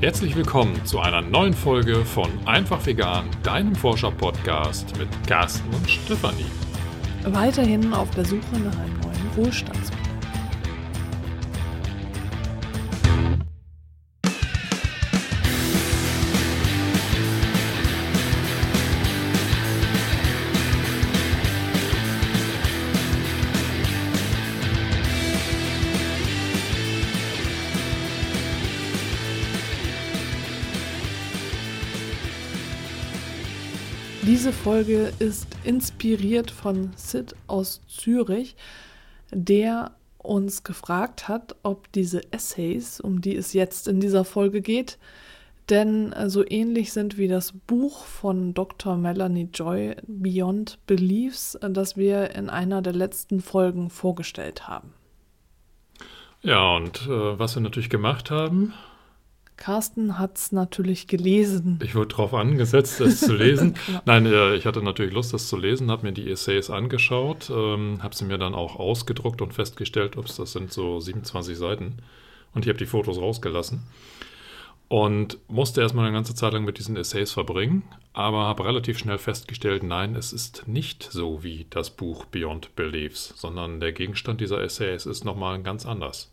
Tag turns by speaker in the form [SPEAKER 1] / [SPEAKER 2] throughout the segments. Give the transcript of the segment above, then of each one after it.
[SPEAKER 1] Herzlich willkommen zu einer neuen Folge von Einfach Vegan, deinem Forscher-Podcast mit Carsten und Stefanie.
[SPEAKER 2] Weiterhin auf der Suche nach einem neuen Wohlstandsmodell. Diese Folge ist inspiriert von Sid aus Zürich, der uns gefragt hat, ob diese Essays, um die es jetzt in dieser Folge geht, denn so ähnlich sind wie das Buch von Dr. Melanie Joy Beyond Beliefs, das wir in einer der letzten Folgen vorgestellt haben.
[SPEAKER 1] Ja, und äh, was wir natürlich gemacht haben,
[SPEAKER 2] Carsten hat es natürlich gelesen.
[SPEAKER 1] Ich wurde darauf angesetzt, es zu lesen. genau. Nein, äh, ich hatte natürlich Lust, das zu lesen, habe mir die Essays angeschaut, ähm, habe sie mir dann auch ausgedruckt und festgestellt, ups, das sind so 27 Seiten. Und ich habe die Fotos rausgelassen. Und musste erstmal eine ganze Zeit lang mit diesen Essays verbringen, aber habe relativ schnell festgestellt, nein, es ist nicht so wie das Buch Beyond Beliefs, sondern der Gegenstand dieser Essays ist nochmal ganz anders.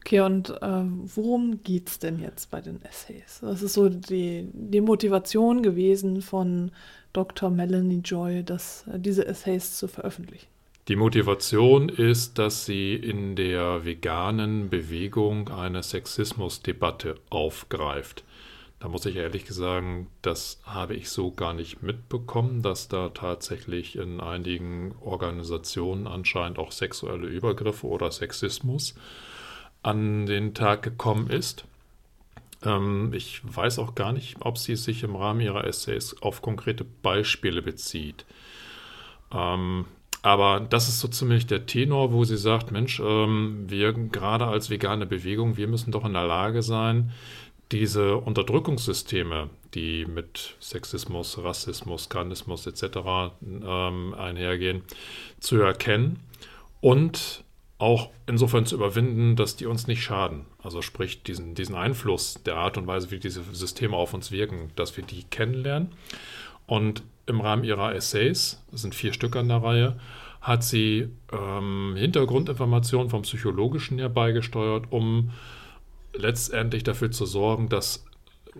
[SPEAKER 2] Okay, und äh, worum es denn jetzt bei den Essays? Was ist so die, die Motivation gewesen von Dr. Melanie Joy, das, äh, diese Essays zu veröffentlichen?
[SPEAKER 1] Die Motivation ist, dass sie in der veganen Bewegung eine Sexismusdebatte aufgreift. Da muss ich ehrlich sagen, das habe ich so gar nicht mitbekommen, dass da tatsächlich in einigen Organisationen anscheinend auch sexuelle Übergriffe oder Sexismus an den Tag gekommen ist. Ähm, ich weiß auch gar nicht, ob sie sich im Rahmen ihrer Essays auf konkrete Beispiele bezieht. Ähm, aber das ist so ziemlich der Tenor, wo sie sagt, Mensch, ähm, wir gerade als vegane Bewegung, wir müssen doch in der Lage sein, diese Unterdrückungssysteme, die mit Sexismus, Rassismus, Karnismus etc. Ähm, einhergehen, zu erkennen und auch insofern zu überwinden, dass die uns nicht schaden. Also sprich diesen, diesen Einfluss der Art und Weise, wie diese Systeme auf uns wirken, dass wir die kennenlernen. Und im Rahmen ihrer Essays, das sind vier Stück an der Reihe, hat sie ähm, Hintergrundinformationen vom Psychologischen her beigesteuert, um letztendlich dafür zu sorgen, dass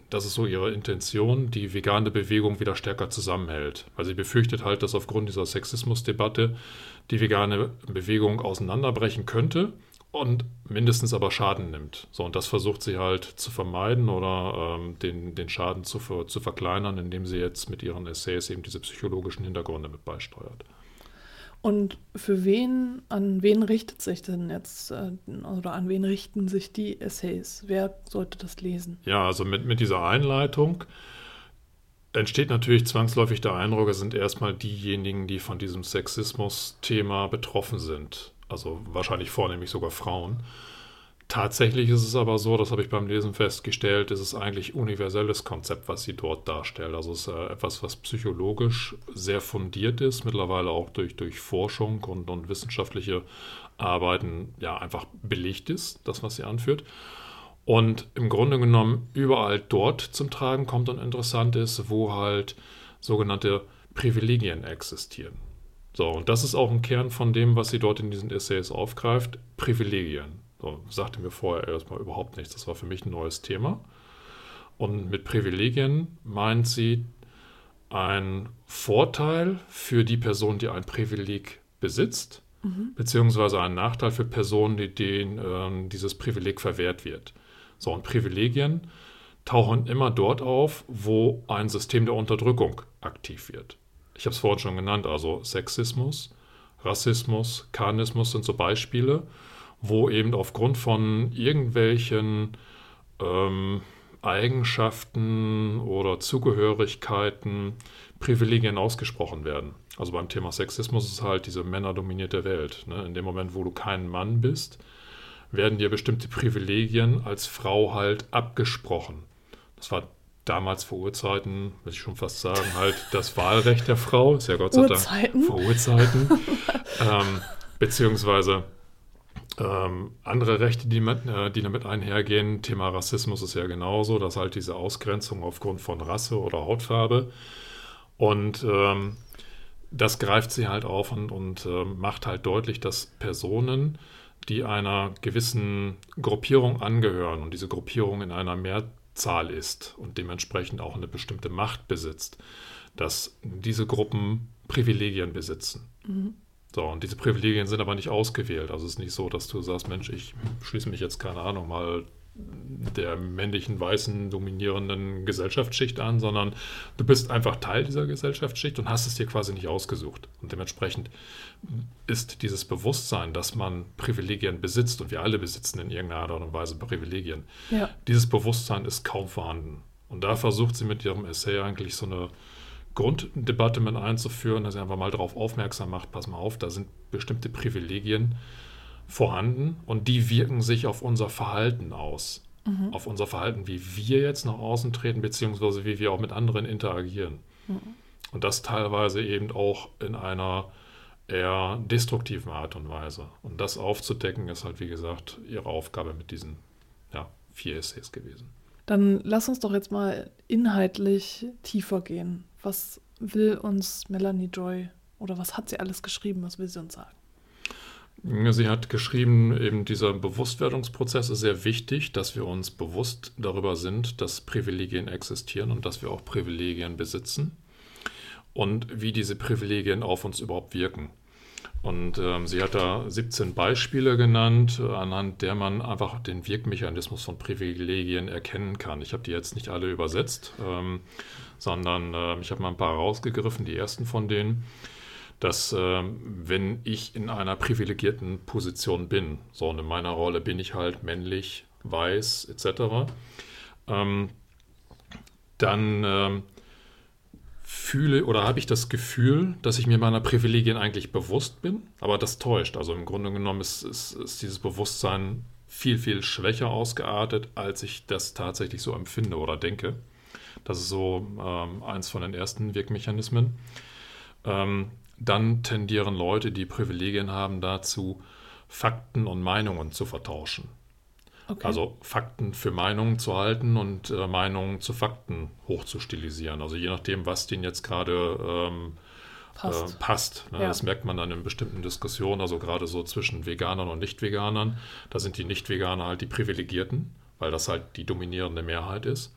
[SPEAKER 1] das ist so ihre Intention, die vegane Bewegung wieder stärker zusammenhält. Weil sie befürchtet halt, dass aufgrund dieser Sexismusdebatte die vegane Bewegung auseinanderbrechen könnte und mindestens aber Schaden nimmt. So, und das versucht sie halt zu vermeiden oder ähm, den, den Schaden zu, zu verkleinern, indem sie jetzt mit ihren Essays eben diese psychologischen Hintergründe mit beisteuert.
[SPEAKER 2] Und für wen, an wen richtet sich denn jetzt äh, oder an wen richten sich die Essays? Wer sollte das lesen?
[SPEAKER 1] Ja, also mit, mit dieser Einleitung entsteht natürlich zwangsläufig der Eindruck, es sind erstmal diejenigen, die von diesem Sexismus-Thema betroffen sind. Also wahrscheinlich vornehmlich sogar Frauen. Tatsächlich ist es aber so, das habe ich beim Lesen festgestellt, ist es eigentlich universelles Konzept, was sie dort darstellt. Also es ist äh, etwas, was psychologisch sehr fundiert ist, mittlerweile auch durch, durch Forschung und, und wissenschaftliche Arbeiten ja einfach belegt ist, das, was sie anführt. Und im Grunde genommen überall dort zum Tragen kommt und interessant ist, wo halt sogenannte Privilegien existieren. So, und das ist auch ein Kern von dem, was sie dort in diesen Essays aufgreift, Privilegien. So, sagte mir vorher erstmal überhaupt nichts. Das war für mich ein neues Thema. Und mit Privilegien meint sie ein Vorteil für die Person, die ein Privileg besitzt, mhm. beziehungsweise ein Nachteil für Personen, die denen äh, dieses Privileg verwehrt wird. So, und Privilegien tauchen immer dort auf, wo ein System der Unterdrückung aktiv wird. Ich habe es vorhin schon genannt, also Sexismus, Rassismus, Karnismus sind so Beispiele wo eben aufgrund von irgendwelchen ähm, Eigenschaften oder Zugehörigkeiten Privilegien ausgesprochen werden. Also beim Thema Sexismus ist halt diese männerdominierte Welt. Ne? In dem Moment, wo du kein Mann bist, werden dir bestimmte Privilegien als Frau halt abgesprochen. Das war damals vor Urzeiten, muss ich schon fast sagen, halt das Wahlrecht der Frau, ist ja Gott sei Dank vor Urzeiten. ähm, beziehungsweise Ähm, andere Rechte, die, mit, äh, die damit einhergehen, Thema Rassismus ist ja genauso, dass halt diese Ausgrenzung aufgrund von Rasse oder Hautfarbe. Und ähm, das greift sie halt auf und, und äh, macht halt deutlich, dass Personen, die einer gewissen Gruppierung angehören und diese Gruppierung in einer Mehrzahl ist und dementsprechend auch eine bestimmte Macht besitzt, dass diese Gruppen Privilegien besitzen. Mhm. So, und diese Privilegien sind aber nicht ausgewählt. Also es ist nicht so, dass du sagst, Mensch, ich schließe mich jetzt, keine Ahnung, mal der männlichen, weißen, dominierenden Gesellschaftsschicht an, sondern du bist einfach Teil dieser Gesellschaftsschicht und hast es dir quasi nicht ausgesucht. Und dementsprechend ist dieses Bewusstsein, dass man Privilegien besitzt und wir alle besitzen in irgendeiner Art und Weise Privilegien, ja. dieses Bewusstsein ist kaum vorhanden. Und da versucht sie mit ihrem Essay eigentlich so eine Grunddebatte mit einzuführen, dass er einfach mal darauf aufmerksam macht, pass mal auf, da sind bestimmte Privilegien vorhanden und die wirken sich auf unser Verhalten aus. Mhm. Auf unser Verhalten, wie wir jetzt nach außen treten, beziehungsweise wie wir auch mit anderen interagieren. Mhm. Und das teilweise eben auch in einer eher destruktiven Art und Weise. Und das aufzudecken, ist halt, wie gesagt, ihre Aufgabe mit diesen ja, vier Essays gewesen.
[SPEAKER 2] Dann lass uns doch jetzt mal inhaltlich tiefer gehen. Was will uns Melanie Joy oder was hat sie alles geschrieben? Was will sie uns sagen?
[SPEAKER 1] Sie hat geschrieben, eben dieser Bewusstwerdungsprozess ist sehr wichtig, dass wir uns bewusst darüber sind, dass Privilegien existieren und dass wir auch Privilegien besitzen und wie diese Privilegien auf uns überhaupt wirken. Und ähm, sie hat da 17 Beispiele genannt, äh, anhand der man einfach den Wirkmechanismus von Privilegien erkennen kann. Ich habe die jetzt nicht alle übersetzt, ähm, sondern äh, ich habe mal ein paar rausgegriffen, die ersten von denen, dass äh, wenn ich in einer privilegierten Position bin, so in meiner Rolle bin ich halt männlich, weiß etc., ähm, dann ähm, fühle oder habe ich das Gefühl, dass ich mir meiner Privilegien eigentlich bewusst bin, aber das täuscht. Also im Grunde genommen ist, ist, ist dieses Bewusstsein viel, viel schwächer ausgeartet, als ich das tatsächlich so empfinde oder denke. Das ist so ähm, eins von den ersten Wirkmechanismen. Ähm, dann tendieren Leute, die Privilegien haben, dazu, Fakten und Meinungen zu vertauschen. Okay. Also Fakten für Meinungen zu halten und äh, Meinungen zu Fakten hochzustilisieren. Also je nachdem, was denen jetzt gerade ähm, passt. Äh, passt ne? ja. Das merkt man dann in bestimmten Diskussionen, also gerade so zwischen Veganern und Nicht-Veganern. Da sind die Nicht-Veganer halt die Privilegierten, weil das halt die dominierende Mehrheit ist.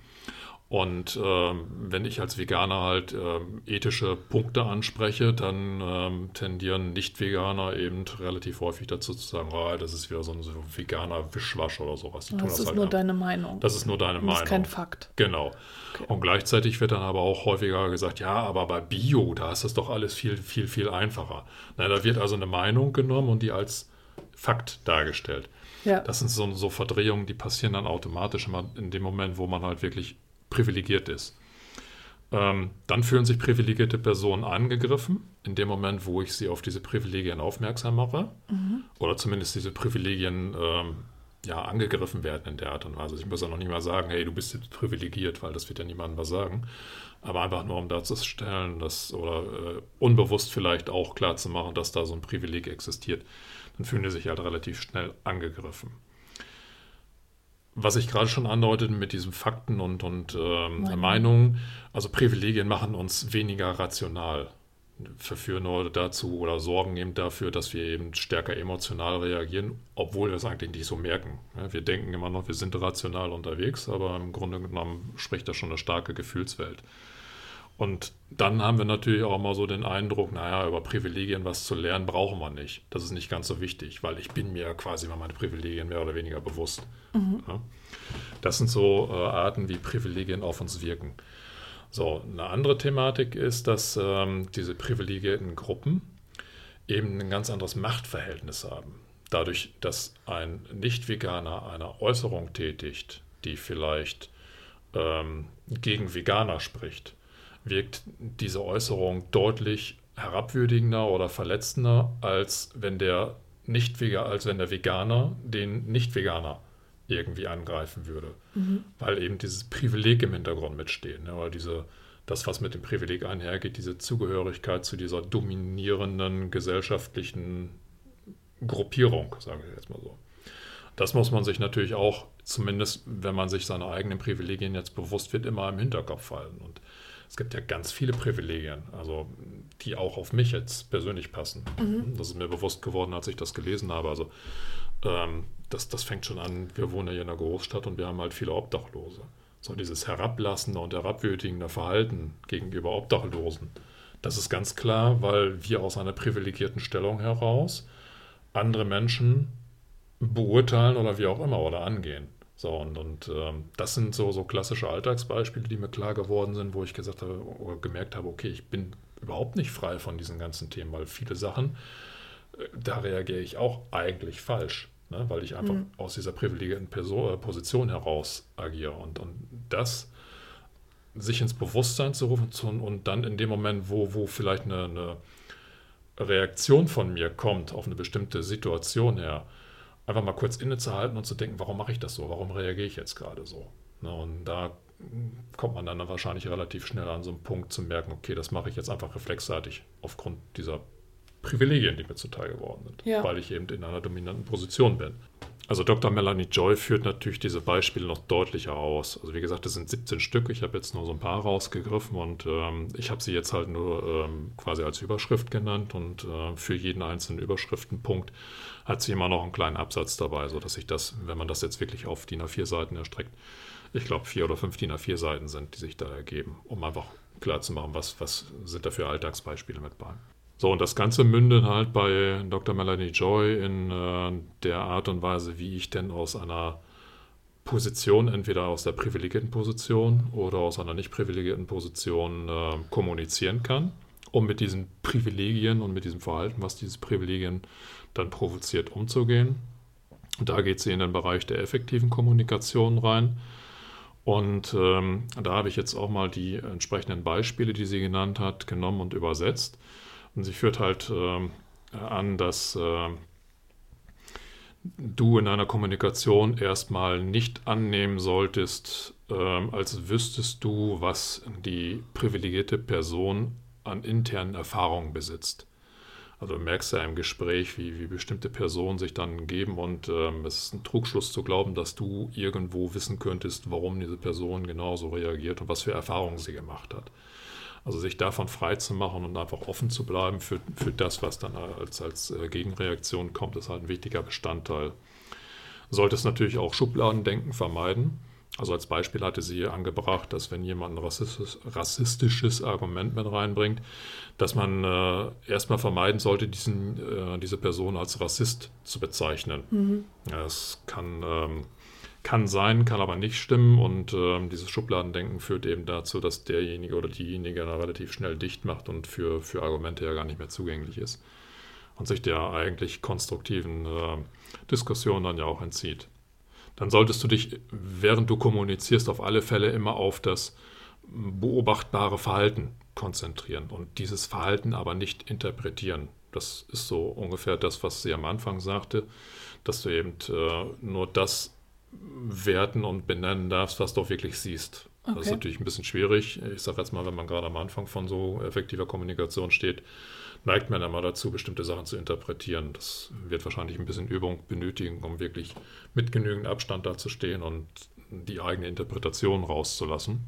[SPEAKER 1] Und ähm, wenn ich als Veganer halt ähm, ethische Punkte anspreche, dann ähm, tendieren Nicht-Veganer eben relativ häufig dazu zu sagen, oh, das ist wieder so ein so veganer Wischwasch oder sowas.
[SPEAKER 2] Die das ist halt nur ab. deine Meinung.
[SPEAKER 1] Das ist nur deine
[SPEAKER 2] das
[SPEAKER 1] Meinung.
[SPEAKER 2] Das ist kein Fakt.
[SPEAKER 1] Genau. Okay. Und gleichzeitig wird dann aber auch häufiger gesagt, ja, aber bei Bio, da ist das doch alles viel, viel, viel einfacher. Na, da wird also eine Meinung genommen und die als Fakt dargestellt. Ja. Das sind so, so Verdrehungen, die passieren dann automatisch immer in dem Moment, wo man halt wirklich privilegiert ist. Ähm, dann fühlen sich privilegierte Personen angegriffen, in dem Moment, wo ich sie auf diese Privilegien aufmerksam mache. Mhm. Oder zumindest diese Privilegien ähm, ja, angegriffen werden in der Art und Weise. Ich muss ja noch nicht mal sagen, hey, du bist jetzt privilegiert, weil das wird ja niemandem was sagen. Aber einfach nur, um darzustellen, dass, oder äh, unbewusst vielleicht auch klar zu machen, dass da so ein Privileg existiert, dann fühlen die sich halt relativ schnell angegriffen was ich gerade schon andeutete mit diesen Fakten und, und ähm, Meinungen, also Privilegien machen uns weniger rational, verführen nur dazu oder sorgen eben dafür, dass wir eben stärker emotional reagieren, obwohl wir es eigentlich nicht so merken. Ja, wir denken immer noch, wir sind rational unterwegs, aber im Grunde genommen spricht da schon eine starke Gefühlswelt. Und dann haben wir natürlich auch immer so den Eindruck, naja, über Privilegien was zu lernen brauchen wir nicht. Das ist nicht ganz so wichtig, weil ich bin mir quasi über meine Privilegien mehr oder weniger bewusst. Mhm. Ja. Das sind so äh, Arten, wie Privilegien auf uns wirken. So, eine andere Thematik ist, dass ähm, diese privilegierten Gruppen eben ein ganz anderes Machtverhältnis haben. Dadurch, dass ein Nicht-Veganer eine Äußerung tätigt, die vielleicht ähm, gegen Veganer spricht, wirkt diese Äußerung deutlich herabwürdigender oder verletzender, als wenn der nicht als wenn der Veganer den Nicht-Veganer irgendwie angreifen würde. Mhm. Weil eben dieses Privileg im Hintergrund mitsteht. Ne? Oder diese, das, was mit dem Privileg einhergeht, diese Zugehörigkeit zu dieser dominierenden gesellschaftlichen Gruppierung, sage ich jetzt mal so. Das muss man sich natürlich auch, zumindest wenn man sich seiner eigenen Privilegien jetzt bewusst wird, immer im Hinterkopf halten. Und es gibt ja ganz viele Privilegien, also die auch auf mich jetzt persönlich passen. Mhm. Das ist mir bewusst geworden, als ich das gelesen habe. Also ähm, das, das fängt schon an, wir wohnen ja hier in einer Großstadt und wir haben halt viele Obdachlose. So dieses herablassende und herabwürdigende Verhalten gegenüber Obdachlosen, das ist ganz klar, weil wir aus einer privilegierten Stellung heraus andere Menschen beurteilen oder wie auch immer oder angehen. So, und, und ähm, das sind so, so klassische Alltagsbeispiele, die mir klar geworden sind, wo ich gesagt habe oder gemerkt habe, okay, ich bin überhaupt nicht frei von diesen ganzen Themen, weil viele Sachen, äh, da reagiere ich auch eigentlich falsch, ne, weil ich einfach mhm. aus dieser privilegierten Person, äh, Position heraus agiere. Und, und das sich ins Bewusstsein zu rufen und dann in dem Moment, wo, wo vielleicht eine, eine Reaktion von mir kommt auf eine bestimmte Situation her, einfach mal kurz innezuhalten und zu denken, warum mache ich das so? Warum reagiere ich jetzt gerade so? Ne, und da kommt man dann wahrscheinlich relativ schnell an so einen Punkt zu merken, okay, das mache ich jetzt einfach reflexartig aufgrund dieser Privilegien, die mir zuteil geworden sind, ja. weil ich eben in einer dominanten Position bin. Also Dr. Melanie Joy führt natürlich diese Beispiele noch deutlicher aus. Also wie gesagt, es sind 17 Stück. Ich habe jetzt nur so ein paar rausgegriffen und ähm, ich habe sie jetzt halt nur ähm, quasi als Überschrift genannt und äh, für jeden einzelnen Überschriftenpunkt hat sie immer noch einen kleinen Absatz dabei, sodass ich das, wenn man das jetzt wirklich auf DIN A4 Seiten erstreckt, ich glaube vier oder fünf DIN A4 Seiten sind, die sich da ergeben, um einfach klar zu machen, was, was sind da für Alltagsbeispiele mit bei. So, und das Ganze mündet halt bei Dr. Melanie Joy in äh, der Art und Weise, wie ich denn aus einer Position, entweder aus der privilegierten Position oder aus einer nicht privilegierten Position äh, kommunizieren kann, um mit diesen Privilegien und mit diesem Verhalten, was diese Privilegien dann provoziert, umzugehen. Und da geht sie in den Bereich der effektiven Kommunikation rein. Und ähm, da habe ich jetzt auch mal die entsprechenden Beispiele, die sie genannt hat, genommen und übersetzt. Und sie führt halt äh, an, dass äh, du in einer Kommunikation erstmal nicht annehmen solltest, äh, als wüsstest du, was die privilegierte Person an internen Erfahrungen besitzt. Also du merkst ja im Gespräch, wie, wie bestimmte Personen sich dann geben und ähm, es ist ein Trugschluss zu glauben, dass du irgendwo wissen könntest, warum diese Person genauso reagiert und was für Erfahrungen sie gemacht hat. Also sich davon frei zu machen und einfach offen zu bleiben für, für das, was dann als, als äh, Gegenreaktion kommt, ist halt ein wichtiger Bestandteil. Solltest natürlich auch Schubladendenken vermeiden. Also als Beispiel hatte sie angebracht, dass wenn jemand ein rassistisches, rassistisches Argument mit reinbringt, dass man äh, erstmal vermeiden sollte, diesen, äh, diese Person als Rassist zu bezeichnen. Mhm. Das kann ähm, kann sein, kann aber nicht stimmen und äh, dieses Schubladendenken führt eben dazu, dass derjenige oder diejenige relativ schnell dicht macht und für, für Argumente ja gar nicht mehr zugänglich ist und sich der eigentlich konstruktiven äh, Diskussion dann ja auch entzieht. Dann solltest du dich, während du kommunizierst, auf alle Fälle immer auf das beobachtbare Verhalten konzentrieren und dieses Verhalten aber nicht interpretieren. Das ist so ungefähr das, was sie am Anfang sagte, dass du eben äh, nur das werten und benennen darfst, was du auch wirklich siehst. Okay. Das ist natürlich ein bisschen schwierig. Ich sage jetzt mal, wenn man gerade am Anfang von so effektiver Kommunikation steht, neigt man einmal dazu, bestimmte Sachen zu interpretieren. Das wird wahrscheinlich ein bisschen Übung benötigen, um wirklich mit genügend Abstand dazustehen und die eigene Interpretation rauszulassen.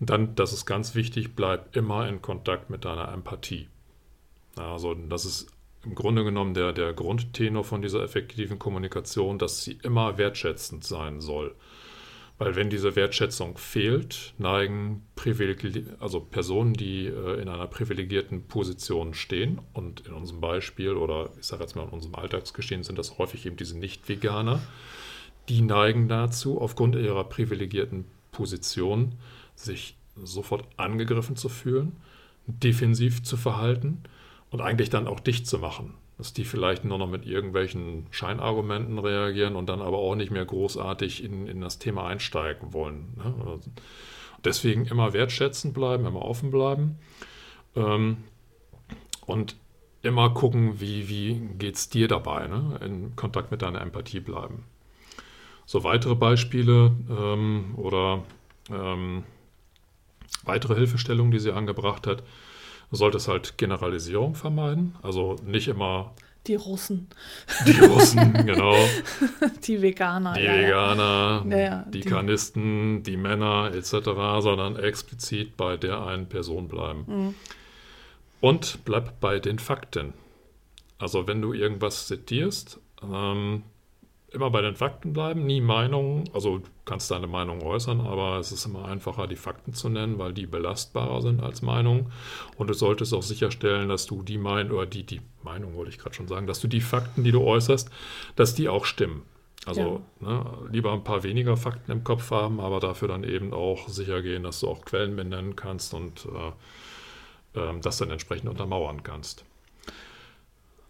[SPEAKER 1] Und dann, das ist ganz wichtig, bleib immer in Kontakt mit deiner Empathie. Also das ist im Grunde genommen der, der Grundtenor von dieser effektiven Kommunikation, dass sie immer wertschätzend sein soll. Weil wenn diese Wertschätzung fehlt, neigen also Personen, die äh, in einer privilegierten Position stehen, und in unserem Beispiel oder ich sage jetzt mal in unserem Alltagsgeschehen sind das häufig eben diese Nicht-Veganer, die neigen dazu, aufgrund ihrer privilegierten Position sich sofort angegriffen zu fühlen, defensiv zu verhalten und eigentlich dann auch dicht zu machen. Dass die vielleicht nur noch mit irgendwelchen Scheinargumenten reagieren und dann aber auch nicht mehr großartig in, in das Thema einsteigen wollen. Ne? Also deswegen immer wertschätzend bleiben, immer offen bleiben ähm, und immer gucken, wie, wie geht es dir dabei, ne? in Kontakt mit deiner Empathie bleiben. So weitere Beispiele ähm, oder ähm, weitere Hilfestellungen, die sie angebracht hat, Du solltest halt Generalisierung vermeiden, also nicht immer.
[SPEAKER 2] Die Russen.
[SPEAKER 1] Die Russen, genau.
[SPEAKER 2] Die Veganer.
[SPEAKER 1] Die
[SPEAKER 2] ja.
[SPEAKER 1] Veganer,
[SPEAKER 2] Ja, ja,
[SPEAKER 1] die,
[SPEAKER 2] die-
[SPEAKER 1] Karnisten, die Männer etc., sondern explizit bei der einen Person bleiben.
[SPEAKER 2] Mhm.
[SPEAKER 1] Und bleib bei den Fakten. Also wenn du irgendwas zitierst, ähm, immer bei den Fakten bleiben, nie Meinungen. Also du kannst deine Meinung äußern, aber es ist immer einfacher, die Fakten zu nennen, weil die belastbarer sind als Meinung. Und du solltest auch sicherstellen, dass du die Meinung, oder die, die Meinung wollte ich gerade schon sagen, dass du die Fakten, die du äußerst, dass die auch stimmen. Also ne, lieber ein paar weniger Fakten im Kopf haben, aber dafür dann eben auch sicher gehen, dass du auch Quellen benennen kannst und äh, ähm, das dann entsprechend untermauern kannst.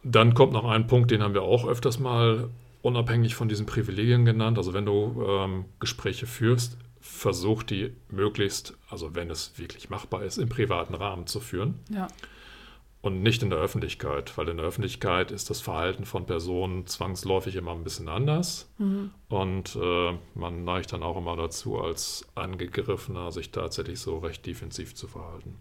[SPEAKER 1] Dann kommt noch ein Punkt, den haben wir auch öfters mal unabhängig von diesen Privilegien genannt. Also wenn du ähm, Gespräche führst, versuch die möglichst, also wenn es wirklich machbar ist, im privaten Rahmen zu führen
[SPEAKER 2] Ja.
[SPEAKER 1] und nicht in der Öffentlichkeit, weil in der Öffentlichkeit ist das Verhalten von Personen zwangsläufig immer ein bisschen anders
[SPEAKER 2] Mhm.
[SPEAKER 1] und äh, man neigt dann auch immer dazu, als Angegriffener sich tatsächlich so recht defensiv zu verhalten.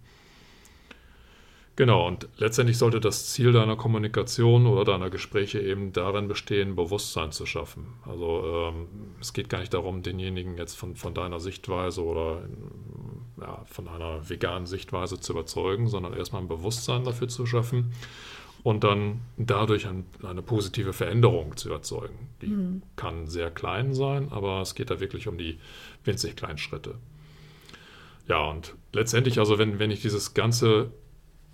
[SPEAKER 1] Genau, und letztendlich sollte das Ziel deiner Kommunikation oder deiner Gespräche eben darin bestehen, Bewusstsein zu schaffen. Also ähm, es geht gar nicht darum, denjenigen jetzt von, von deiner Sichtweise oder ja, von einer veganen Sichtweise zu überzeugen, sondern erstmal ein Bewusstsein dafür zu schaffen und dann dadurch ein, eine positive Veränderung zu erzeugen. Die
[SPEAKER 2] Mhm.
[SPEAKER 1] kann sehr klein sein, aber es geht da wirklich um die winzig kleinen Schritte. Ja, und letztendlich, also wenn, wenn ich dieses ganze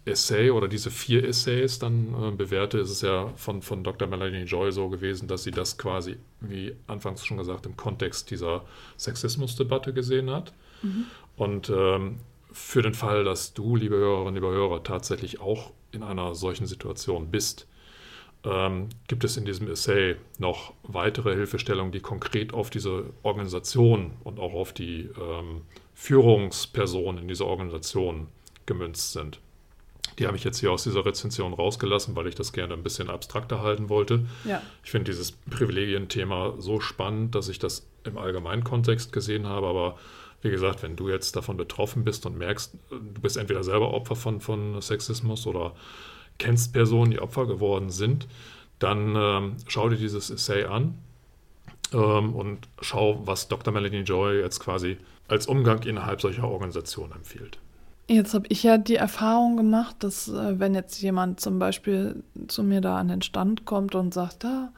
[SPEAKER 1] Essay oder diese vier Essays dann äh, bewerte, ist es ja von, von Dr. Melanie Joy so gewesen, dass sie das quasi, wie anfangs schon gesagt, im Kontext dieser Sexismusdebatte gesehen hat. Und ähm, für den Fall, dass du, liebe Hörerinnen, liebe Hörer, tatsächlich auch in einer solchen Situation bist, ähm, gibt es in diesem Essay noch weitere Hilfestellungen, die konkret auf diese Organisation und auch auf die ähm, Führungspersonen in dieser Organisation gemünzt sind. Die habe ich jetzt hier aus dieser Rezension rausgelassen, weil ich das gerne ein bisschen abstrakter halten wollte.
[SPEAKER 2] Ja.
[SPEAKER 1] Ich finde dieses Privilegienthema so spannend, dass ich das im allgemeinen Kontext gesehen habe. Aber wie gesagt, wenn du jetzt davon betroffen bist und merkst, du bist entweder selber Opfer von, von Sexismus oder kennst Personen, die Opfer geworden sind, dann ähm, schau dir dieses Essay an ähm, und schau, was Dr. Melanie Joy jetzt quasi als Umgang innerhalb solcher Organisationen empfiehlt.
[SPEAKER 2] Jetzt habe ich ja die Erfahrung gemacht, dass äh, wenn jetzt jemand zum Beispiel zu mir da an den Stand kommt und sagt, ah,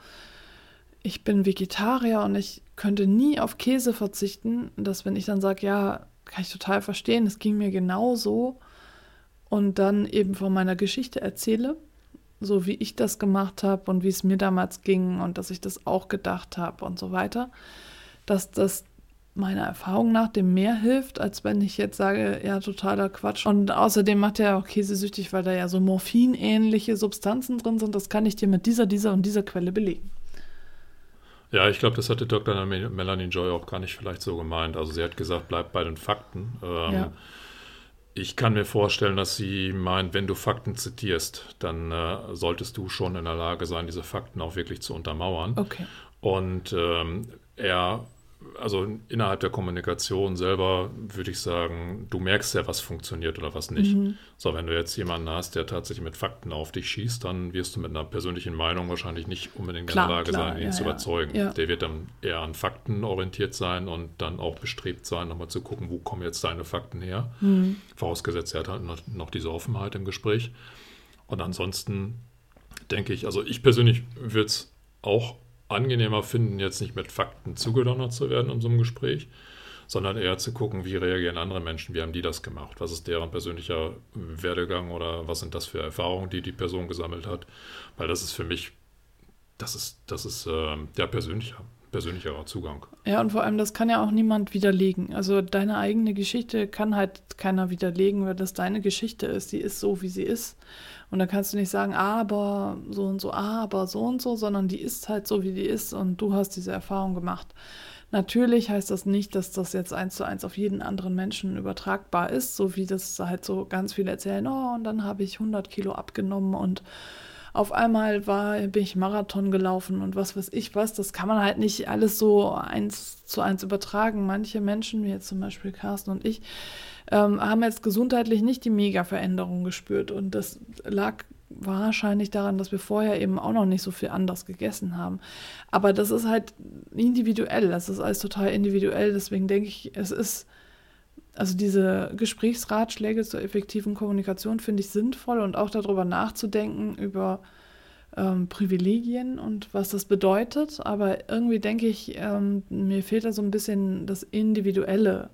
[SPEAKER 2] ich bin Vegetarier und ich könnte nie auf Käse verzichten, dass wenn ich dann sage, ja, kann ich total verstehen, es ging mir genauso und dann eben von meiner Geschichte erzähle, so wie ich das gemacht habe und wie es mir damals ging und dass ich das auch gedacht habe und so weiter, dass das meiner Erfahrung nach dem mehr hilft, als wenn ich jetzt sage, ja, totaler Quatsch. Und außerdem macht er auch Käse süchtig, weil da ja so morphinähnliche Substanzen drin sind. Das kann ich dir mit dieser, dieser und dieser Quelle belegen.
[SPEAKER 1] Ja, ich glaube, das hatte Dr. Mel- Melanie Joy auch gar nicht vielleicht so gemeint. Also sie hat gesagt, bleib bei den Fakten. Ähm,
[SPEAKER 2] Ja.
[SPEAKER 1] Ich kann mir vorstellen, dass sie meint, wenn du Fakten zitierst, dann äh, solltest du schon in der Lage sein, diese Fakten auch wirklich zu untermauern.
[SPEAKER 2] Okay.
[SPEAKER 1] Und ähm, er, also innerhalb der Kommunikation selber würde ich sagen, du merkst ja, was funktioniert oder was nicht.
[SPEAKER 2] Mhm.
[SPEAKER 1] So, wenn du jetzt jemanden hast, der tatsächlich mit Fakten auf dich schießt, dann wirst du mit einer persönlichen Meinung wahrscheinlich nicht unbedingt
[SPEAKER 2] Klar,
[SPEAKER 1] in der Lage
[SPEAKER 2] klar,
[SPEAKER 1] sein, ihn
[SPEAKER 2] ja,
[SPEAKER 1] zu überzeugen.
[SPEAKER 2] Ja.
[SPEAKER 1] Der wird dann eher an Fakten orientiert sein und dann auch bestrebt sein, nochmal zu gucken, wo kommen jetzt deine Fakten her.
[SPEAKER 2] Mhm.
[SPEAKER 1] Vorausgesetzt, er hat halt noch- noch diese Offenheit im Gespräch. Und ansonsten denke ich, also ich persönlich würde es auch angenehmer finden, jetzt nicht mit Fakten zugedonnert zu werden in so einem Gespräch, sondern eher zu gucken, wie reagieren andere Menschen, wie haben die das gemacht, was ist deren persönlicher Werdegang oder was sind das für Erfahrungen, die die Person gesammelt hat, weil das ist für mich, das ist, das ist äh, ja persönlicher, persönlicherer Zugang.
[SPEAKER 2] Ja, und vor allem, das kann ja auch niemand widerlegen. Also deine eigene Geschichte kann halt keiner widerlegen, weil das deine Geschichte ist. Die ist so, wie sie ist. Und da kannst du nicht sagen, aber so und so, aber so und so, sondern die ist halt so, wie die ist und du hast diese Erfahrung gemacht. Natürlich heißt das nicht, dass das jetzt eins zu eins auf jeden anderen Menschen übertragbar ist, so wie das halt so ganz viele erzählen, oh, und dann habe ich 100 Kilo abgenommen und auf einmal war, bin ich Marathon gelaufen und was weiß ich was. Das kann man halt nicht alles so eins zu eins übertragen. Manche Menschen, wie jetzt zum Beispiel Carsten und ich, ähm, haben jetzt gesundheitlich nicht die Mega-Veränderung gespürt. Und das lag wahrscheinlich daran, dass wir vorher eben auch noch nicht so viel anders gegessen haben. Aber das ist halt individuell, das ist alles total individuell. Deswegen denke ich, es ist, also diese Gesprächsratschläge zur effektiven Kommunikation finde ich sinnvoll und auch darüber nachzudenken, über ähm, Privilegien und was das bedeutet. Aber irgendwie denke ich, ähm, mir fehlt da so ein bisschen das Individuelle.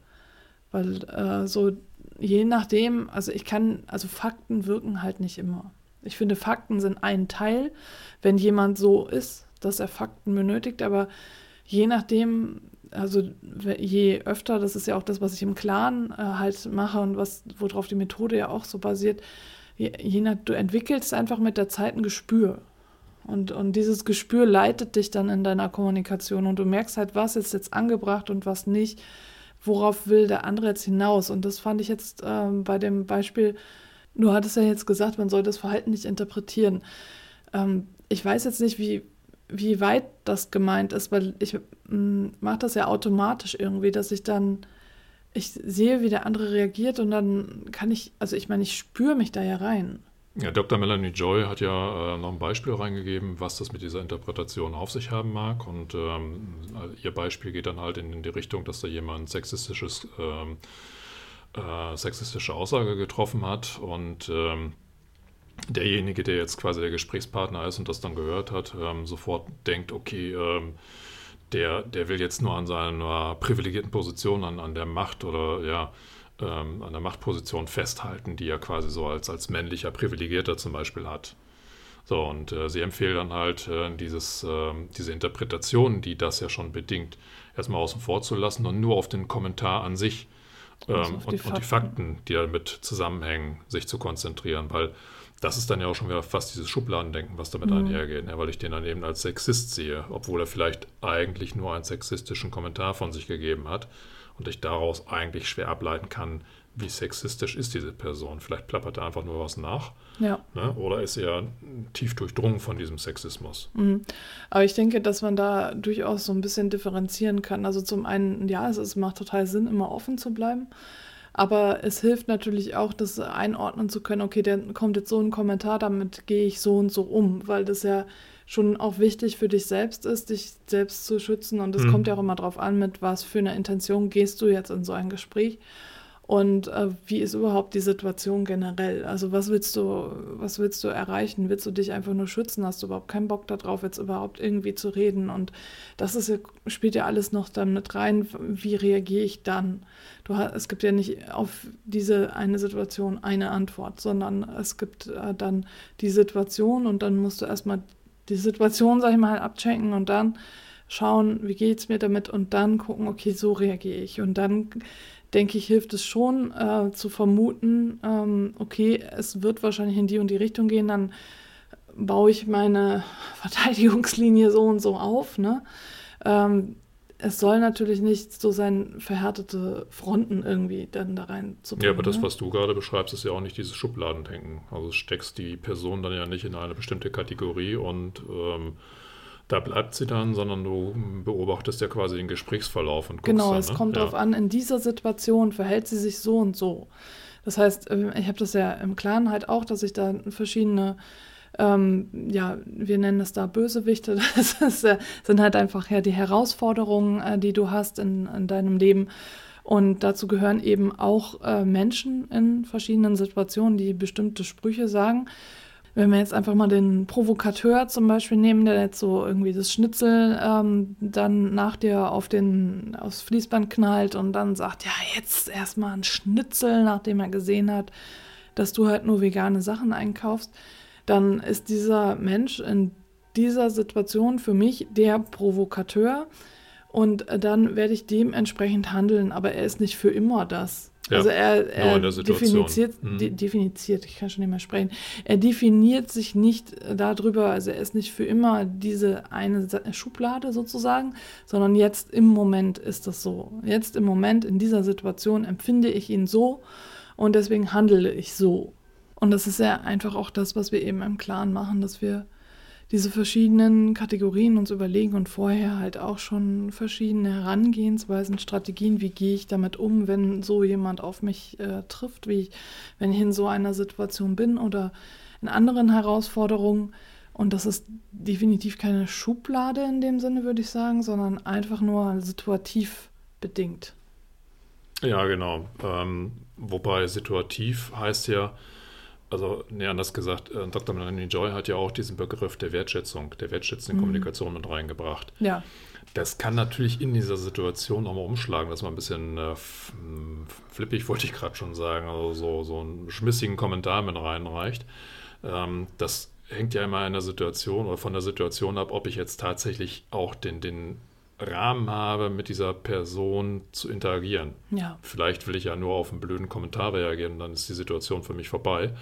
[SPEAKER 2] Weil äh, so je nachdem, also ich kann, also Fakten wirken halt nicht immer. Ich finde, Fakten sind ein Teil, wenn jemand so ist, dass er Fakten benötigt, aber je nachdem, also je öfter, das ist ja auch das, was ich im Clan äh, halt mache und was, worauf die Methode ja auch so basiert, je, je nach, du entwickelst einfach mit der Zeit ein Gespür. Und, und dieses Gespür leitet dich dann in deiner Kommunikation und du merkst halt, was ist jetzt angebracht und was nicht worauf will der andere jetzt hinaus? Und das fand ich jetzt ähm, bei dem Beispiel, du hattest ja jetzt gesagt, man soll das Verhalten nicht interpretieren. Ähm, ich weiß jetzt nicht, wie, wie weit das gemeint ist, weil ich mm, mache das ja automatisch irgendwie, dass ich dann, ich sehe, wie der andere reagiert und dann kann ich, also ich meine, ich spüre mich da ja rein.
[SPEAKER 1] Ja, Dr. Melanie Joy hat ja äh, noch ein Beispiel reingegeben, was das mit dieser Interpretation auf sich haben mag. Und ähm, ihr Beispiel geht dann halt in, in, die Richtung, dass da jemand sexistisches, ähm, äh, sexistische Aussage getroffen hat und ähm, derjenige, der jetzt quasi der Gesprächspartner ist und das dann gehört hat, ähm, sofort denkt, okay, ähm, der, der will jetzt nur an seiner privilegierten Position, an, an der Macht oder ja, ähm, an der Machtposition festhalten, die er quasi so als, als männlicher Privilegierter zum Beispiel hat. So, und äh, sie empfehlen dann halt, äh, dieses, äh, diese Interpretation, die das ja schon bedingt, erstmal außen vor zu lassen und nur auf den Kommentar an sich ähm, und, die und, die Fakten, die damit zusammenhängen, sich zu konzentrieren, weil das ist dann ja auch schon wieder fast dieses Schubladendenken, was damit mhm. einhergeht, ne? weil ich den dann eben als Sexist sehe, obwohl er vielleicht eigentlich nur einen sexistischen Kommentar von sich gegeben hat und ich daraus eigentlich schwer ableiten kann, wie sexistisch ist diese Person. Vielleicht plappert er einfach nur was nach.
[SPEAKER 2] Ja.
[SPEAKER 1] Ne? Oder ist er tief durchdrungen von diesem Sexismus.
[SPEAKER 2] Mhm. Aber ich denke, dass man da durchaus so ein bisschen differenzieren kann. Also zum einen, ja, es, es macht total Sinn, immer offen zu bleiben. Aber es hilft natürlich auch, das einordnen zu können, okay, dann kommt jetzt so ein Kommentar, damit gehe ich so und so um, weil das ja schon auch wichtig für dich selbst ist, dich selbst zu schützen. Und es mhm. kommt ja auch immer darauf an, mit was für einer Intention gehst du jetzt in so ein Gespräch. Und äh, wie ist überhaupt die Situation generell? Also was willst du, was willst du erreichen? Willst du dich einfach nur schützen? Hast du überhaupt keinen Bock darauf, jetzt überhaupt irgendwie zu reden? Und das ist spielt ja alles noch dann mit rein. Wie reagiere ich dann? Du es gibt ja nicht auf diese eine Situation eine Antwort, sondern es gibt äh, dann die Situation und dann musst du erstmal die Situation, sag ich mal, abchecken und dann schauen, wie geht es mir damit und dann gucken, okay, so reagiere ich. Und dann denke ich, hilft es schon äh, zu vermuten, ähm, okay, es wird wahrscheinlich in die und die Richtung gehen, dann baue ich meine Verteidigungslinie so und so auf. Ne? Ähm, es soll natürlich nicht so sein, verhärtete Fronten irgendwie dann da rein zu
[SPEAKER 1] bringen. Ja, aber das, ne? was du gerade beschreibst, ist ja auch nicht dieses Schubladendenken. Also steckst die Person dann ja nicht in eine bestimmte Kategorie und ähm, da bleibt sie dann, sondern du beobachtest ja quasi den Gesprächsverlauf und
[SPEAKER 2] guckst Genau, dann, es ne? kommt ja. darauf an, in dieser Situation verhält sie sich so und so. Das heißt, ähm, ich habe das ja im Klaren halt auch, dass ich da verschiedene ähm, ja, wir nennen es da Bösewichte. Das ist, äh, sind halt einfach ja die Herausforderungen, äh, die du hast in, in, deinem Leben. Und dazu gehören eben auch äh, Menschen in verschiedenen Situationen, die bestimmte Sprüche sagen. Wenn wir jetzt einfach mal den Provokateur zum Beispiel nehmen, der jetzt so irgendwie das Schnitzel ähm, dann nach dir auf den, aufs Fließband knallt und dann sagt, ja, jetzt erstmal ein Schnitzel, nachdem er gesehen hat, dass du halt nur vegane Sachen einkaufst dann ist dieser Mensch in dieser Situation für mich der Provokateur und dann werde ich dementsprechend handeln, aber er ist nicht für immer das. Ja, also er, er definiert, mhm. de, definiert, ich kann schon nicht mehr sprechen, er definiert sich nicht darüber, also er ist nicht für immer diese eine Schublade sozusagen, sondern jetzt im Moment ist das so. Jetzt im Moment in dieser Situation empfinde ich ihn so und deswegen handle ich so. Und das ist ja einfach auch das, was wir eben im Klaren machen, dass wir diese verschiedenen Kategorien uns überlegen und vorher halt auch schon verschiedene Herangehensweisen, Strategien, wie gehe ich damit um, wenn so jemand auf mich äh, trifft, wie ich, wenn ich in so einer Situation bin oder in anderen Herausforderungen. Und das ist definitiv keine Schublade in dem Sinne, würde ich sagen, sondern einfach nur situativ bedingt.
[SPEAKER 1] Ja, genau. Ähm, wobei situativ heißt ja, also nee, anders gesagt, äh, Dr. Melanie Joy hat ja auch diesen Begriff der Wertschätzung, der wertschätzenden mhm. Kommunikation mit reingebracht.
[SPEAKER 2] Ja.
[SPEAKER 1] Das kann natürlich in dieser Situation auch mal umschlagen, dass man ein bisschen äh, flippig, wollte ich gerade schon sagen, also so, so einen schmissigen Kommentar mit reinreicht. Ähm, das hängt ja immer in der Situation oder von der Situation ab, ob ich jetzt tatsächlich auch den, den Rahmen habe, mit dieser Person zu interagieren.
[SPEAKER 2] Ja.
[SPEAKER 1] Vielleicht will ich ja nur auf einen blöden Kommentar reagieren, dann ist die Situation für mich vorbei.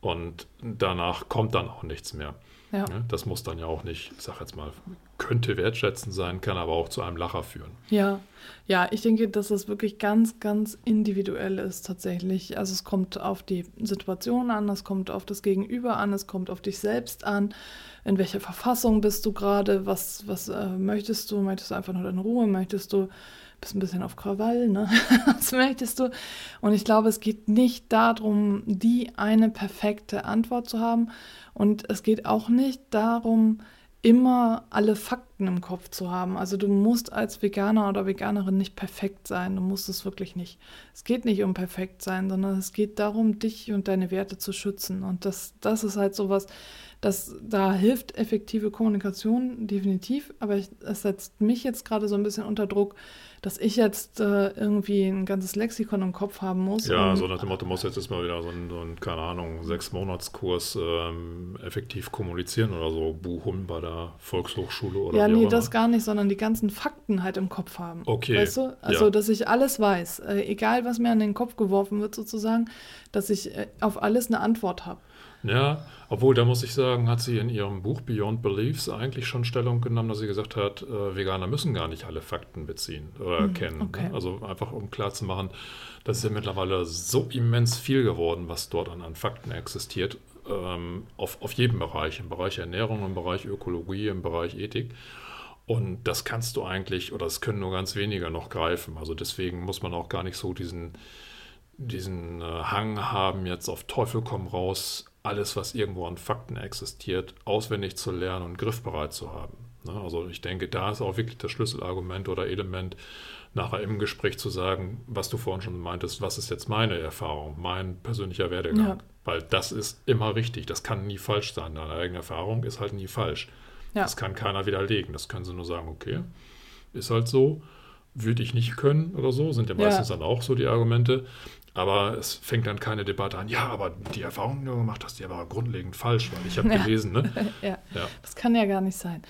[SPEAKER 1] Und danach kommt dann auch nichts mehr.
[SPEAKER 2] Ja.
[SPEAKER 1] Das muss dann ja auch nicht, ich sag jetzt mal, könnte wertschätzend sein, kann aber auch zu einem Lacher führen.
[SPEAKER 2] Ja, ja, ich denke, dass das wirklich ganz, ganz individuell ist tatsächlich. Also es kommt auf die Situation an, es kommt auf das Gegenüber an, es kommt auf dich selbst an. In welcher Verfassung bist du gerade? Was, was äh, möchtest du? Möchtest du einfach nur deine Ruhe? Möchtest du bist ein bisschen auf Krawall, ne? Was möchtest du? Und ich glaube, es geht nicht darum, die eine perfekte Antwort zu haben. Und es geht auch nicht darum, immer alle Fakten im Kopf zu haben. Also du musst als Veganer oder Veganerin nicht perfekt sein. Du musst es wirklich nicht. Es geht nicht um perfekt sein, sondern es geht darum, dich und deine Werte zu schützen. Und das, das ist halt sowas, das, da hilft effektive Kommunikation definitiv. Aber es setzt mich jetzt gerade so ein bisschen unter Druck, dass ich jetzt äh, irgendwie ein ganzes Lexikon im Kopf haben muss.
[SPEAKER 1] Ja, so nach dem Motto, muss jetzt mal wieder so ein, so ein keine Ahnung, sechs Monatskurs ähm, effektiv kommunizieren oder so buchen bei der Volkshochschule oder
[SPEAKER 2] Ja, nee, das gar nicht, sondern die ganzen Fakten halt im Kopf haben.
[SPEAKER 1] Okay.
[SPEAKER 2] Weißt du? Also,
[SPEAKER 1] ja.
[SPEAKER 2] dass ich alles weiß, äh, egal was mir an den Kopf geworfen wird sozusagen, dass ich äh, auf alles eine Antwort habe.
[SPEAKER 1] Ja, obwohl, da muss ich sagen, hat sie in ihrem Buch Beyond Beliefs eigentlich schon Stellung genommen, dass sie gesagt hat, äh, Veganer müssen gar nicht alle Fakten beziehen oder mhm, kennen.
[SPEAKER 2] Okay.
[SPEAKER 1] Ne? Also einfach um klarzumachen, das ist ja mittlerweile so immens viel geworden, was dort an, an Fakten existiert, ähm, auf, auf jedem Bereich, im Bereich Ernährung, im Bereich Ökologie, im Bereich Ethik. Und das kannst du eigentlich, oder das können nur ganz wenige noch greifen. Also deswegen muss man auch gar nicht so diesen, diesen äh, Hang haben, jetzt auf Teufel komm raus, alles, was irgendwo an Fakten existiert, auswendig zu lernen und griffbereit zu haben. Ne? Also ich denke, da ist auch wirklich das Schlüsselargument oder Element, nachher im Gespräch zu sagen, was du vorhin schon meintest, was ist jetzt meine Erfahrung, mein persönlicher Werdegang. Ja. Weil das ist immer richtig, das kann nie falsch sein. Deine eigene Erfahrung ist halt nie falsch. Ja. Das kann keiner widerlegen. Das können sie nur sagen, okay, ist halt so, würde ich nicht können oder so, sind ja meistens ja. dann auch so die Argumente. Aber es fängt dann keine Debatte an, ja, aber die Erfahrung, die du gemacht hast, die war grundlegend falsch, weil ich habe ja. gelesen, ne?
[SPEAKER 2] ja. ja, das kann ja gar nicht sein.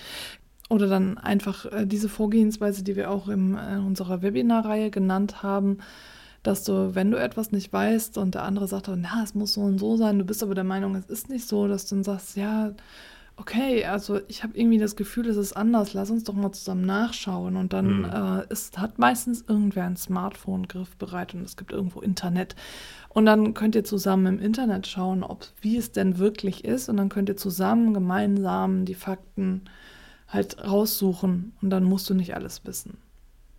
[SPEAKER 2] Oder dann einfach äh, diese Vorgehensweise, die wir auch in äh, unserer Webinarreihe genannt haben, dass du, wenn du etwas nicht weißt und der andere sagt, na, es muss so und so sein, du bist aber der Meinung, es ist nicht so, dass du dann sagst, ja, okay, also ich habe irgendwie das Gefühl, es ist anders, lass uns doch mal zusammen nachschauen. Und dann mhm. äh, ist, hat meistens irgendwer ein Smartphone griffbereit und es gibt irgendwo Internet. Und dann könnt ihr zusammen im Internet schauen, ob, wie es denn wirklich ist. Und dann könnt ihr zusammen gemeinsam die Fakten halt raussuchen. Und dann musst du nicht alles wissen.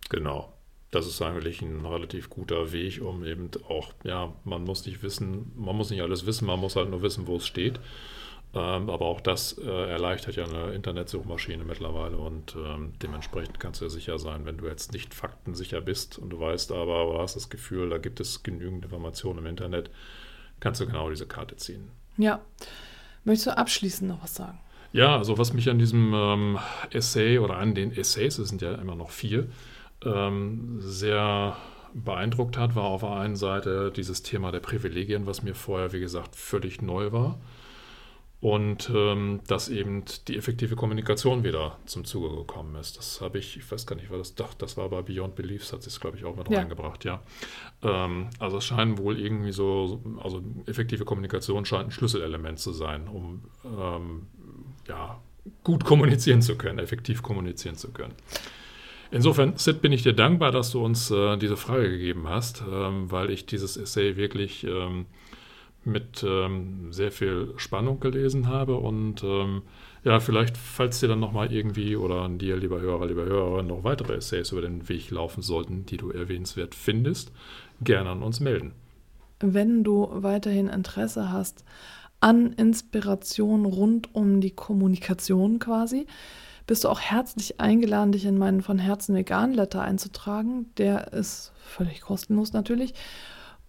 [SPEAKER 1] Genau. Das ist eigentlich ein relativ guter Weg, um eben auch, ja, man muss nicht wissen, man muss nicht alles wissen, man muss halt nur wissen, wo es steht. Ähm, aber auch das äh, erleichtert ja eine Internetsuchmaschine mittlerweile und ähm, dementsprechend kannst du ja sicher sein, wenn du jetzt nicht faktensicher bist und du weißt aber, du hast das Gefühl, da gibt es genügend Informationen im Internet, kannst du genau diese Karte ziehen.
[SPEAKER 2] Ja. Möchtest du abschließend noch was sagen?
[SPEAKER 1] Ja, also was mich an diesem ähm, Essay oder an den Essays, es sind ja immer noch vier, sehr beeindruckt hat, war auf der einen Seite dieses Thema der Privilegien, was mir vorher, wie gesagt, völlig neu war und ähm, dass eben die effektive Kommunikation wieder zum Zuge gekommen ist. Das habe ich, ich weiß gar nicht, war das, doch, das war bei Beyond Beliefs, hat sich glaube ich auch mit ja. reingebracht, ja. Ähm, also es scheint wohl irgendwie so, also effektive Kommunikation scheint ein Schlüsselelement zu sein, um ähm, ja, gut kommunizieren zu können, effektiv kommunizieren zu können. Insofern, Sid, bin ich dir dankbar, dass du uns äh, diese Frage gegeben hast, ähm, weil ich dieses Essay wirklich ähm, mit ähm, sehr viel Spannung gelesen habe. Und ähm, ja, vielleicht, falls dir dann nochmal irgendwie oder an dir, lieber Hörer, lieber Hörer, noch weitere Essays über den Weg laufen sollten, die du erwähnenswert findest, gerne an uns melden.
[SPEAKER 2] Wenn du weiterhin Interesse hast an Inspiration rund um die Kommunikation quasi, bist du auch herzlich eingeladen, dich in meinen von Herzen vegan Letter einzutragen. Der ist völlig kostenlos natürlich.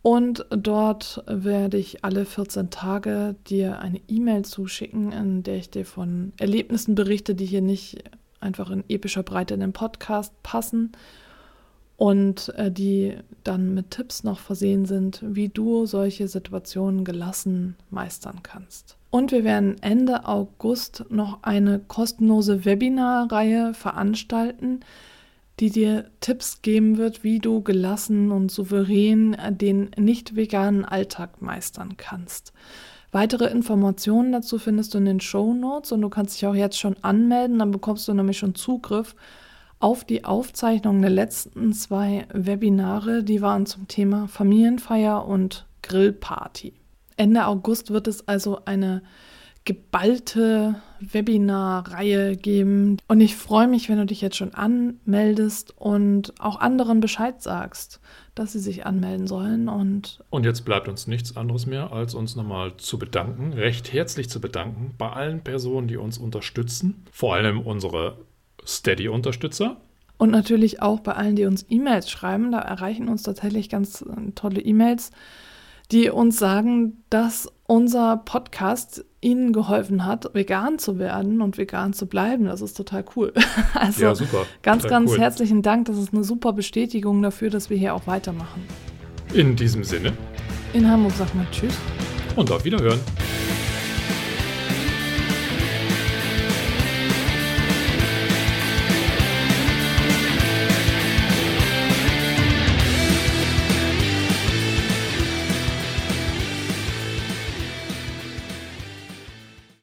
[SPEAKER 2] Und dort werde ich alle 14 Tage dir eine E-Mail zuschicken, in der ich dir von Erlebnissen berichte, die hier nicht einfach in epischer Breite in den Podcast passen und äh, die dann mit Tipps noch versehen sind, wie du solche Situationen gelassen meistern kannst. Und wir werden Ende August noch eine kostenlose Webinarreihe veranstalten, die dir Tipps geben wird, wie du gelassen und souverän den nicht veganen Alltag meistern kannst. Weitere Informationen dazu findest du in den Show Notes und du kannst dich auch jetzt schon anmelden, dann bekommst du nämlich schon Zugriff auf die Aufzeichnung der letzten zwei Webinare. Die waren zum Thema Familienfeier und Grillparty. Ende August wird es also eine geballte Webinarreihe geben. Und ich freue mich, wenn du dich jetzt schon anmeldest und auch anderen Bescheid sagst, dass sie sich anmelden sollen. Und,
[SPEAKER 1] und jetzt bleibt uns nichts anderes mehr, als uns nochmal zu bedanken, recht herzlich zu bedanken bei allen Personen, die uns unterstützen. Vor allem unsere Steady-Unterstützer.
[SPEAKER 2] Und natürlich auch bei allen, die uns E-Mails schreiben. Da erreichen uns tatsächlich ganz äh, tolle E-Mails die uns sagen, dass unser Podcast ihnen geholfen hat, vegan zu werden und vegan zu bleiben. Das ist total cool. Also ja, super. ganz, total ganz cool. herzlichen Dank. Das ist eine super Bestätigung dafür, dass wir hier auch weitermachen.
[SPEAKER 1] In diesem Sinne.
[SPEAKER 2] In Hamburg sagt man Tschüss.
[SPEAKER 1] Und auf Wiederhören.